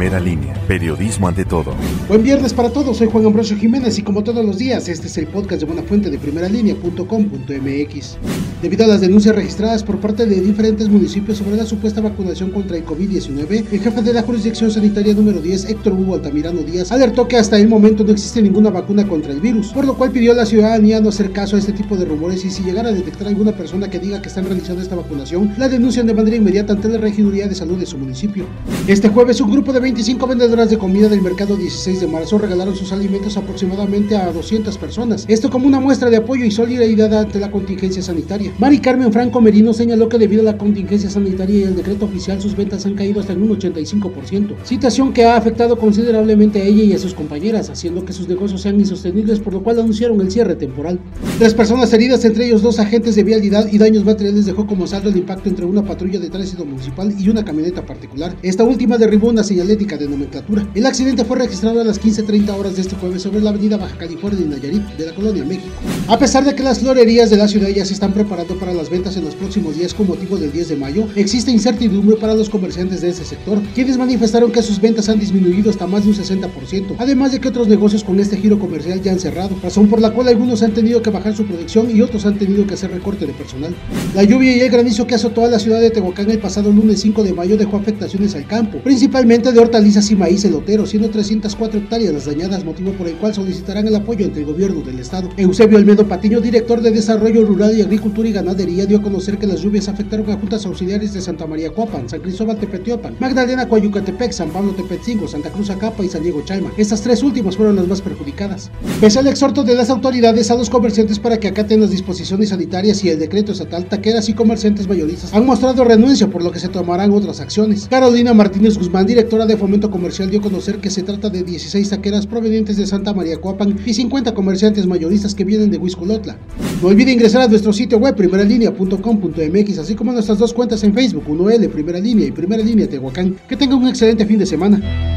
Primera línea, periodismo ante todo. Buen viernes para todos, soy Juan Ambrosio Jiménez y como todos los días, este es el podcast de Buena Fuente de primeralínea.com.mx. Debido a las denuncias registradas por parte de diferentes municipios sobre la supuesta vacunación contra el COVID-19, el jefe de la jurisdicción sanitaria número 10, Héctor Hugo Altamirano Díaz, alertó que hasta el momento no existe ninguna vacuna contra el virus, por lo cual pidió a la ciudadanía no hacer caso a este tipo de rumores y si llegara a detectar alguna persona que diga que están realizando esta vacunación, la denuncian de manera inmediata ante la Regiduría de Salud de su municipio. Este jueves, un grupo de 25 vendedoras de comida del mercado 16 de marzo regalaron sus alimentos aproximadamente a 200 personas. Esto como una muestra de apoyo y solidaridad ante la contingencia sanitaria. Mari Carmen Franco Merino señaló que debido a la contingencia sanitaria y el decreto oficial, sus ventas han caído hasta en un 85%, situación que ha afectado considerablemente a ella y a sus compañeras, haciendo que sus negocios sean insostenibles, por lo cual anunciaron el cierre temporal. Tres personas heridas, entre ellos dos agentes de vialidad y daños materiales, dejó como saldo el impacto entre una patrulla de tránsito municipal y una camioneta particular. Esta última derribó una de nomenclatura. El accidente fue registrado a las 15.30 horas de este jueves sobre la avenida Baja California de Nayarit, de la colonia México. A pesar de que las florerías de la ciudad ya se están preparando para las ventas en los próximos días con motivo del 10 de mayo, existe incertidumbre para los comerciantes de ese sector, quienes manifestaron que sus ventas han disminuido hasta más de un 60%, además de que otros negocios con este giro comercial ya han cerrado, razón por la cual algunos han tenido que bajar su producción y otros han tenido que hacer recorte de personal. La lluvia y el granizo que azotó a la ciudad de Tehuacán el pasado lunes 5 de mayo dejó afectaciones al campo, principalmente de hortalizas y maíz elotero, siendo 304 hectáreas las dañadas, motivo por el cual solicitarán el apoyo ante el gobierno del estado. Eusebio Almedo Patiño, director de Desarrollo Rural y Agricultura y Ganadería, dio a conocer que las lluvias afectaron a juntas auxiliares de Santa María Coapan, San Cristóbal Tepetiopan, Magdalena Coayucatepec, San Pablo Tepetzingo, Santa Cruz Acapa y San Diego Chalma. Estas tres últimas fueron las más perjudicadas. Pese al exhorto de las autoridades a los comerciantes para que acaten las disposiciones sanitarias y el decreto estatal, taqueras y comerciantes mayoristas han mostrado renuencia por lo que se tomarán otras acciones. Carolina Martínez Guzmán, directora de Fomento Comercial, dio a conocer que se trata de 16 taqueras provenientes de Santa María Coapan y 50 comerciantes mayoristas que vienen de Huisculotla. No olvide ingresar a nuestro sitio web primeralinea.com.mx, así como nuestras dos cuentas en Facebook, 1L Primera Línea y Primera Línea Tehuacán. Que tenga un excelente fin de semana.